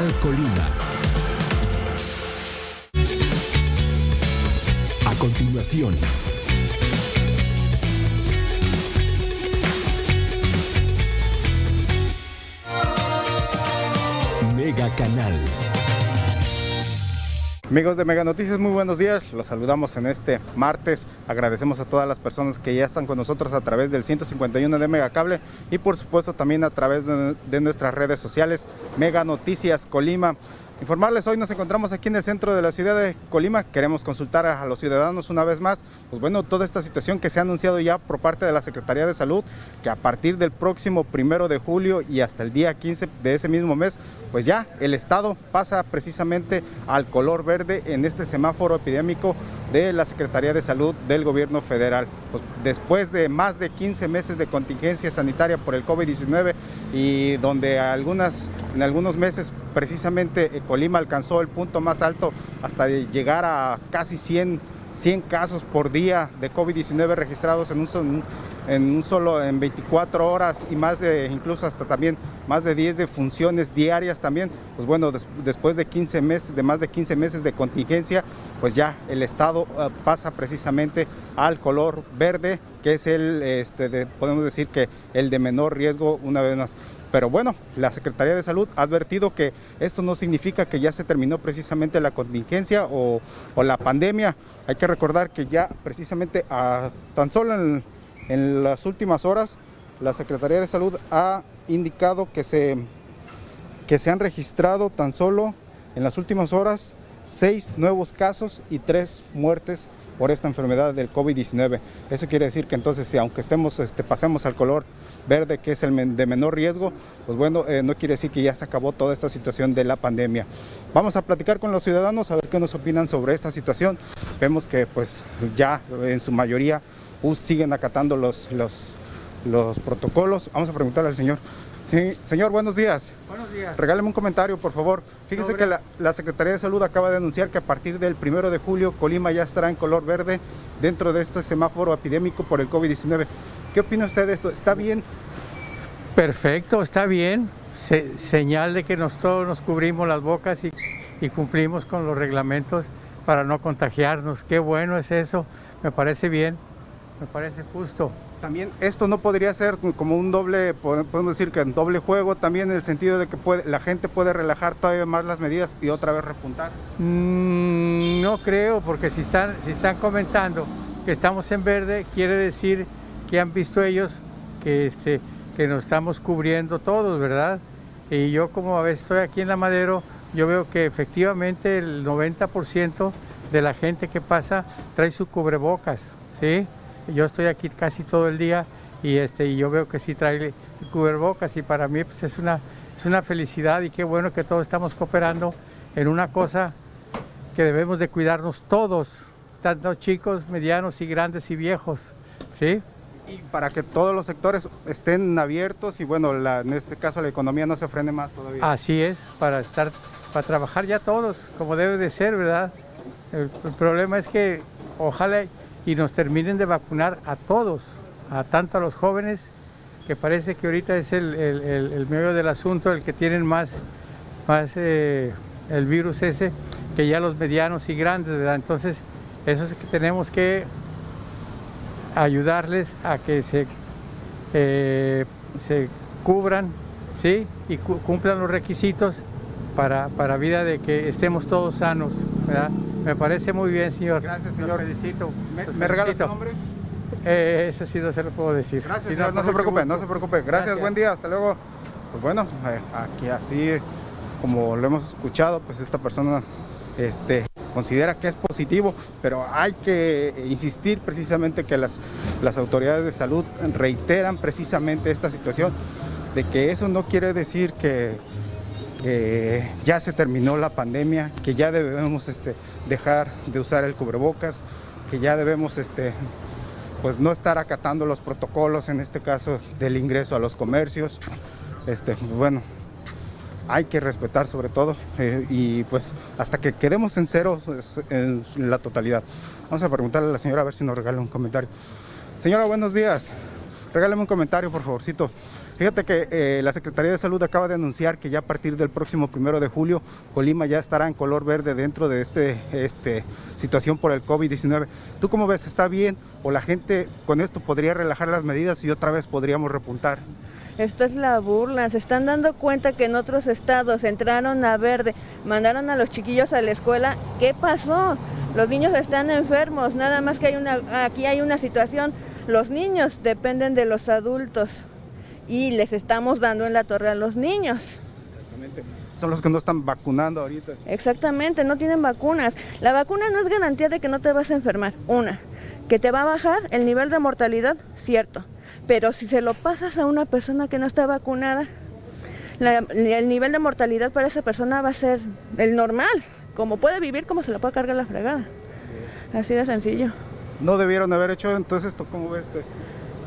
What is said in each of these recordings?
Megacanal Colima. A continuación, Mega Canal. Amigos de Mega Noticias, muy buenos días. Los saludamos en este martes. Agradecemos a todas las personas que ya están con nosotros a través del 151 de Megacable y por supuesto también a través de, nuestras redes sociales Mega Noticias Colima. Informarles, hoy nos encontramos aquí en el centro de la ciudad de Colima. Queremos consultar a los ciudadanos una vez más, pues bueno, toda esta situación que se ha anunciado ya por parte de la Secretaría de Salud, que a partir del próximo primero de julio y hasta el día 15 de ese mismo mes, pues ya el estado pasa precisamente al color verde en este semáforo epidémico de la Secretaría de Salud del gobierno federal. Pues después de más de 15 meses de contingencia sanitaria por el COVID-19 y donde algunas, en algunos meses precisamente eh, Colima alcanzó el punto más alto hasta llegar a casi 100, 100 casos por día de COVID-19 registrados en un, en un solo, en 24 horas y más de, incluso hasta también más de 10 de funciones diarias también, pues bueno, des, después de 15 meses, de más de 15 meses de contingencia, pues ya el estado uh, pasa precisamente al color verde, que es el, este, de, podemos decir que el de menor riesgo una vez más. Pero bueno, la Secretaría de Salud ha advertido que esto no significa que ya se terminó precisamente la contingencia o, la pandemia. Hay que recordar que ya precisamente tan solo en, en las últimas horas la Secretaría de Salud ha indicado que se, que se han registrado tan solo en las últimas horas seis nuevos casos y tres muertes por esta enfermedad del COVID-19. Eso quiere decir que entonces, si aunque estemos, este, pasemos al color verde, que es el de menor riesgo, pues bueno, eh, no quiere decir que ya se acabó toda esta situación de la pandemia. Vamos a platicar con los ciudadanos a ver qué nos opinan sobre esta situación. Vemos que pues ya en su mayoría uh, siguen acatando los, los, los protocolos. Vamos a preguntarle al señor. Sí, señor, buenos días. Buenos días. Regáleme un comentario, por favor. Fíjese Sobre- que la, la Secretaría de Salud acaba de anunciar que a partir del primero de julio Colima ya estará en color verde dentro de este semáforo epidémico por el COVID-19. ¿Qué opina usted de esto? ¿Está bien? Perfecto, está bien. Se- señal de que nos, todos nos cubrimos las bocas y, y cumplimos con los reglamentos para no contagiarnos. Qué bueno es eso. Me parece bien, me parece justo. También esto no podría ser como un doble, po- podemos decir que un doble juego también en el sentido de que puede, la gente puede relajar todavía más las medidas y otra vez repuntar. Mm, no creo, porque si están, si comentando que estamos en verde, quiere decir que han visto ellos que, este, que nos estamos cubriendo todos, ¿verdad? Y yo como a veces estoy aquí en la Madero, yo veo que efectivamente el 90% de la gente que pasa trae su cubrebocas, ¿sí? Yo estoy aquí casi todo el día y, este, y yo veo que sí trae el cubrebocas y para mí pues, es, una, es una felicidad y qué bueno que todos estamos cooperando en una cosa que debemos de cuidarnos todos, tanto chicos, medianos y grandes y viejos, ¿sí? Y para que todos los sectores estén abiertos y bueno, la- en este caso la economía no se frene más todavía. Así es, para estar, para trabajar ya todos, como debe de ser, ¿verdad? El, el problema es que ojalá y nos terminen de vacunar a todos, a tanto a los jóvenes, que parece que ahorita es el, el, el- meollo del asunto, el que tienen más, más eh, el virus ese, que ya los medianos y grandes, ¿verdad? Entonces, eso es que tenemos que ayudarles a que se, eh, se cubran ¿sí? y cu- cumplan los requisitos para, para vida de que estemos todos sanos. ¿verdad? Me parece muy bien, señor. Gracias, señor. felicito. ¿Me, me felicito. nombre? Eh, eso sí no se lo puedo decir. Gracias, Si señor, no, se preocupe, no se preocupe. Gracias, Gracias. buen día, hasta luego. Pues bueno, eh, aquí así como lo hemos escuchado, pues esta persona este, considera que es positivo, pero hay que insistir precisamente que las, las autoridades de salud reiteran precisamente esta situación, de que eso no quiere decir que, ya se terminó la pandemia, que ya debemos este, dejar de usar el cubrebocas, que ya debemos este, pues no estar acatando los protocolos, en este caso del ingreso a los comercios. Este, bueno, hay que respetar sobre todo eh, y pues hasta que quedemos en cero pues, en la totalidad. Vamos a preguntarle a la señora a ver si nos regala un comentario. Señora, buenos días. Regálame un comentario, por favorcito. Fíjate que eh, la Secretaría de Salud acaba de anunciar que ya a partir del próximo primero de julio, Colima ya estará en color verde dentro de este, este situación por el COVID-19. ¿Tú cómo ves? ¿Está bien? ¿O la gente con esto podría relajar las medidas y otra vez podríamos repuntar? Esto es la burla. Se están dando cuenta que en otros estados entraron a verde, mandaron a los chiquillos a la escuela. ¿Qué pasó? Los niños están enfermos. Nada más que hay una, aquí hay una situación. Los niños dependen de los adultos y les estamos dando en la torre a los niños. Exactamente. Son los que no están vacunando ahorita. Exactamente, no tienen vacunas. La vacuna no es garantía de que no te vas a enfermar. Una, que te va a bajar el nivel de mortalidad, cierto pero si se lo pasas a una persona que no está vacunada, el nivel de mortalidad para esa persona va a ser el normal, como puede vivir, como se lo puede cargar la fregada. Así de sencillo. No debieron haber hecho entonces esto, ¿cómo ves? Pues,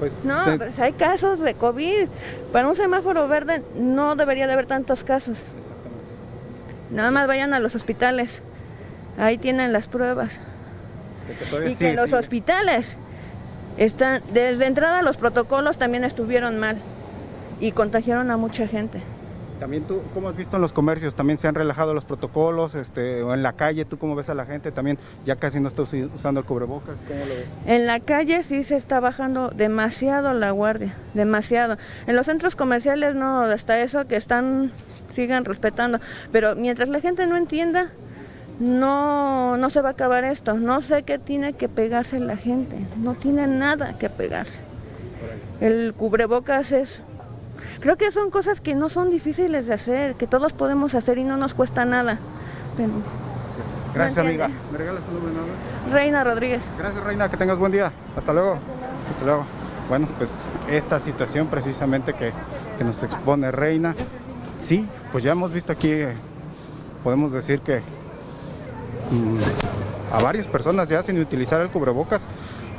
pues no, pues hay casos de COVID. Para un semáforo verde no debería de haber tantos casos. Nada más vayan a los hospitales. Ahí tienen las pruebas. y que los hospitales están, desde entrada los protocolos también estuvieron mal y contagiaron a mucha gente. También tú, ¿cómo has visto en los comercios? También se han relajado los protocolos, este, o en la calle, ¿tú cómo ves a la gente? También ya casi no está usando el cubrebocas, ¿cómo lo ves? En la calle sí se está bajando demasiado la guardia, demasiado. En los centros comerciales no, hasta eso que están, sigan respetando, pero mientras la gente no entienda, no, no se va a acabar esto. No sé qué tiene que pegarse la gente. No tiene nada que pegarse. El cubrebocas es... Creo que son cosas que no son difíciles de hacer, que todos podemos hacer y no nos cuesta nada. Gracias, amiga. ¿Me regalas tu nombre? Reina Rodríguez. Gracias, Reina. Que tengas buen día. Hasta luego. Hasta luego. Bueno, pues esta situación precisamente que, que nos expone Reina, sí, pues ya hemos visto aquí, eh, podemos decir que a varias personas ya sin utilizar el cubrebocas.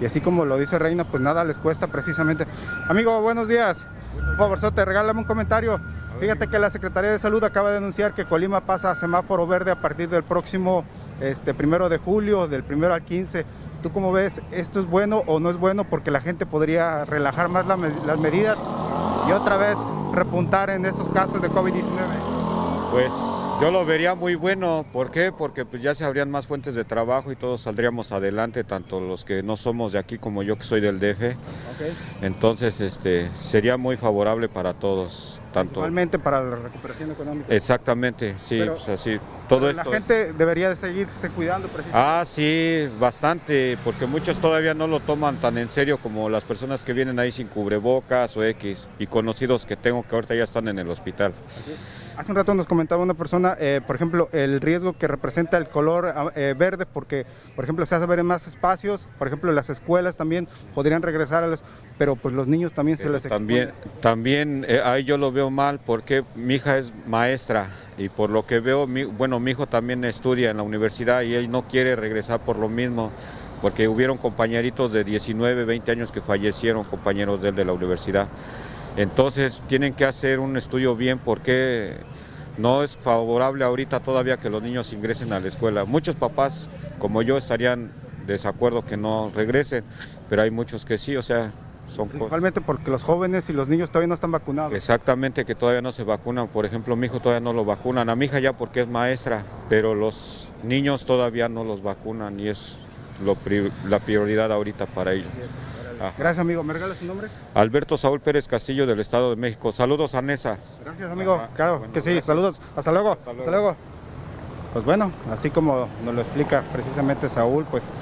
Y así como lo dice Reina, pues nada les cuesta precisamente. Amigo, buenos días. Por favor, te regálame un comentario. Fíjate que la Secretaría de Salud acaba de anunciar que Colima pasa a semáforo verde a partir del próximo este, primero de julio, del primero al 15. ¿Tú cómo ves? ¿Esto es bueno o no es bueno? Porque la gente podría relajar más las medidas y otra vez repuntar en estos casos de COVID-19. Pues yo lo vería muy bueno, ¿por qué? Porque pues ya se habrían más fuentes de trabajo y todos saldríamos adelante, tanto los que no somos de aquí como yo que soy del DF. Entonces, este, sería muy favorable para todos, tanto. Principalmente para la recuperación económica. Exactamente, sí, pues así. Todo esto. La gente debería de seguirse cuidando. Ah, sí, bastante, porque muchos todavía no lo toman tan en serio como las personas que vienen ahí sin cubrebocas o X y conocidos que tengo que ahorita ya están en el hospital. Hace un rato nos comentaba una persona, eh, por ejemplo, el riesgo que representa el color ah, eh, verde, porque, por ejemplo, se hace ver en más espacios, por ejemplo, las escuelas también podrían regresar a los, pero pues los niños también se les También, también eh, ahí yo lo veo mal, porque mi hija es maestra y por lo que veo, bueno, mi hijo también estudia en la universidad y él no quiere regresar por lo mismo porque hubieron compañeritos de 19, 20 años que fallecieron, compañeros de él de la universidad. Entonces tienen que hacer un estudio bien porque no es favorable ahorita todavía que los niños ingresen a la escuela. Muchos papás como yo estarían desacuerdo que no regresen, pero hay muchos que sí, o sea, son Principalmente porque los jóvenes y los niños todavía no están vacunados. Exactamente, que todavía no se vacunan. Por ejemplo, mi hijo todavía no lo vacunan. A mi hija ya porque es maestra, pero los niños todavía no los vacunan y es la prioridad ahorita para ellos. Gracias, amigo. ¿Me regalas su nombre? Alberto Saúl Pérez Castillo del Estado de México. Saludos a Nesa. Gracias, amigo. claro que sí. Saludos. Hasta luego. Hasta luego. Pues bueno, así como nos lo explica precisamente Saúl, pues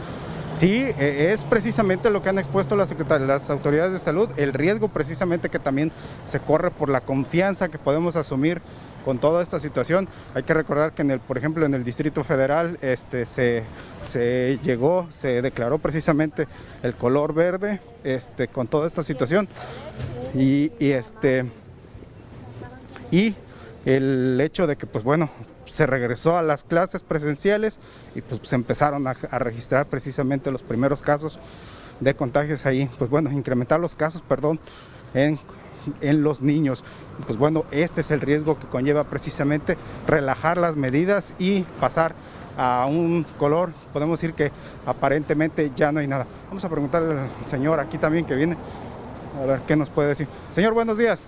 Sí, e, es precisamente lo que han expuesto las, las autoridades de salud, el riesgo precisamente que también se corre por la confianza que podemos asumir con toda esta situación. Hay que recordar que en el, por ejemplo, en el Distrito Federal este, se, se llegó, se declaró precisamente el color verde este, con toda esta situación. Y, y, este, y el hecho de que, pues bueno, se regresó a las clases presenciales y pues se empezaron a, a, registrar precisamente los primeros casos de contagios ahí, pues bueno, incrementar los casos, perdón, en, en los niños. Pues bueno, este es el riesgo que conlleva precisamente relajar las medidas y pasar a un color, podemos decir que aparentemente ya no hay nada. Vamos a preguntarle al señor aquí también que viene, a ver qué nos puede decir. Señor, buenos días.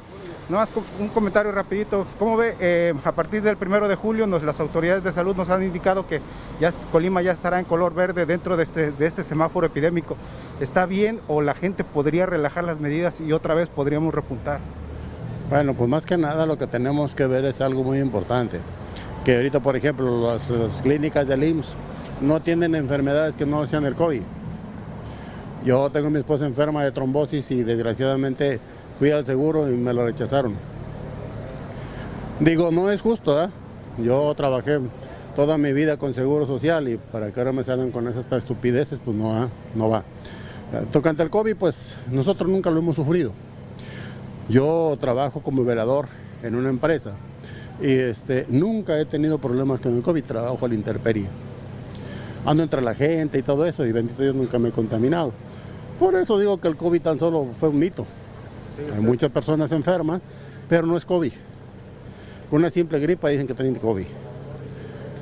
No más un comentario rapidito. ¿Cómo ve? Eh, a partir del primero de julio nos, las autoridades de salud nos han indicado que ya Colima ya estará en color verde dentro de este, de este semáforo epidémico. ¿Está bien o la gente podría relajar las medidas y otra vez podríamos repuntar? Bueno, pues más que nada lo que tenemos que ver es algo muy importante. Que ahorita, por ejemplo, las, las clínicas del IMSS no tienen enfermedades que no sean el COVID. Yo tengo a mi esposa enferma de trombosis y desgraciadamente fui al seguro y me lo rechazaron. Digo, no es justo, ¿eh? Yo trabajé toda mi vida con seguro social y para que ahora me salgan con esas estupideces, pues no, ¿eh? no va. Tocante al COVID, pues nosotros nunca lo hemos sufrido. Yo trabajo como velador en una empresa y este, nunca he tenido problemas con el COVID, trabajo a la intemperie. Ando entre la gente y todo eso y bendito Dios nunca me he contaminado. Por eso digo que el COVID tan solo fue un mito. Hay muchas personas enfermas, pero no es COVID. Una simple gripa dicen que tienen COVID.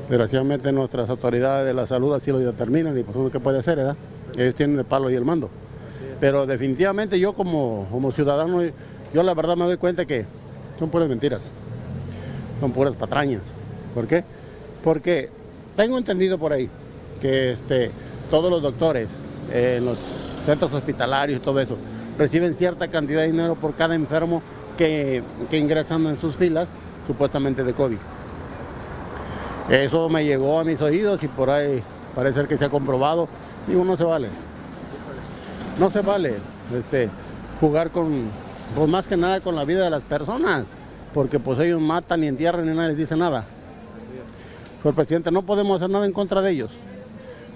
Desgraciadamente nuestras autoridades de la salud así lo determinan y por eso qué puede hacer, ¿verdad? Ellos tienen el palo y el mando. Pero definitivamente yo como, como ciudadano, yo la verdad me doy cuenta que son puras mentiras. Son puras patrañas. ¿Por qué? Porque tengo entendido por ahí que este, todos los doctores en los centros hospitalarios y todo eso reciben cierta cantidad de dinero por cada enfermo que, que ingresan en sus filas, supuestamente de COVID. Eso me llegó a mis oídos y por ahí parece que se ha comprobado. Digo, no se vale. No se vale este, jugar con, pues más que nada con la vida de las personas, porque pues ellos matan y entierran y nadie les dice nada. Pues presidente, no podemos hacer nada en contra de ellos.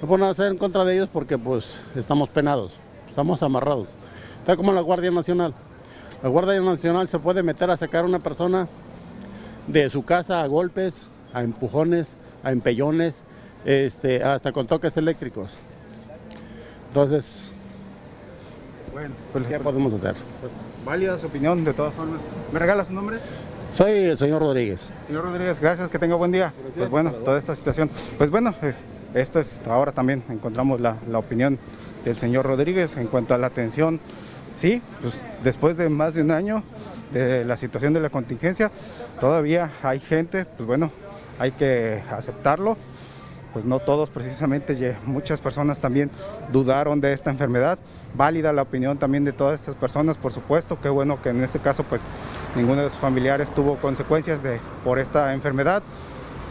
No podemos hacer en contra de ellos porque pues estamos penados, estamos amarrados. Está como la Guardia Nacional. La Guardia Nacional se puede meter a sacar a una persona de su casa a golpes, a empujones, a empellones, este, hasta con toques eléctricos. Entonces, bueno, pues, ¿qué podemos hacer? Pues, válida su opinión, de todas formas. ¿Me regala su nombre? Soy el señor Rodríguez. Señor Rodríguez, gracias, que tenga buen día. Pues bueno, toda esta situación. Pues bueno, eh, esto es, ahora también encontramos la, la opinión del señor Rodríguez en cuanto a la atención sí, pues después de más de un año de la situación de la contingencia, todavía hay gente, pues bueno, hay que aceptarlo, pues no todos precisamente, muchas personas también dudaron de esta enfermedad, válida la opinión también de todas estas personas, por supuesto, qué bueno que en este caso pues ninguno de sus familiares tuvo consecuencias de, por esta enfermedad,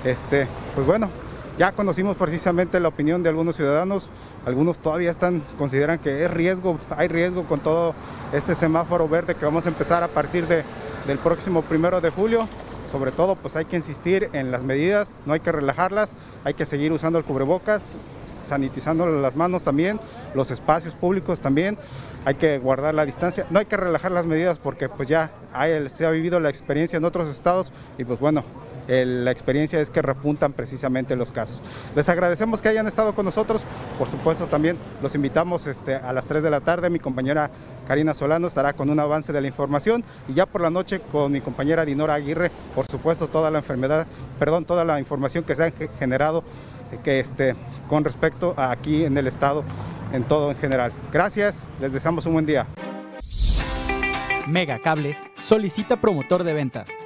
este, pues bueno, ya conocimos precisamente la opinión de algunos ciudadanos, algunos todavía están, consideran que es riesgo, hay riesgo con todo este semáforo verde que vamos a empezar a partir de, del próximo primero de julio. Sobre todo, pues hay que insistir en las medidas, no hay que relajarlas, hay que seguir usando el cubrebocas, sanitizando las manos también, los espacios públicos también, hay que guardar la distancia, no hay que relajar las medidas porque pues ya se ha vivido la experiencia en otros estados y pues bueno, la experiencia es que repuntan precisamente los casos. Les agradecemos que hayan estado con nosotros, por supuesto también los invitamos este, a las 3 de la tarde, mi compañera Karina Solano estará con un avance de la información y ya por la noche con mi compañera Dinora Aguirre, por supuesto toda la enfermedad, perdón, toda la información que se ha generado que este, con respecto a aquí en el estado, en todo en general. Gracias, les deseamos un buen día. Mega Cable solicita promotor de ventas,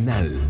Canal.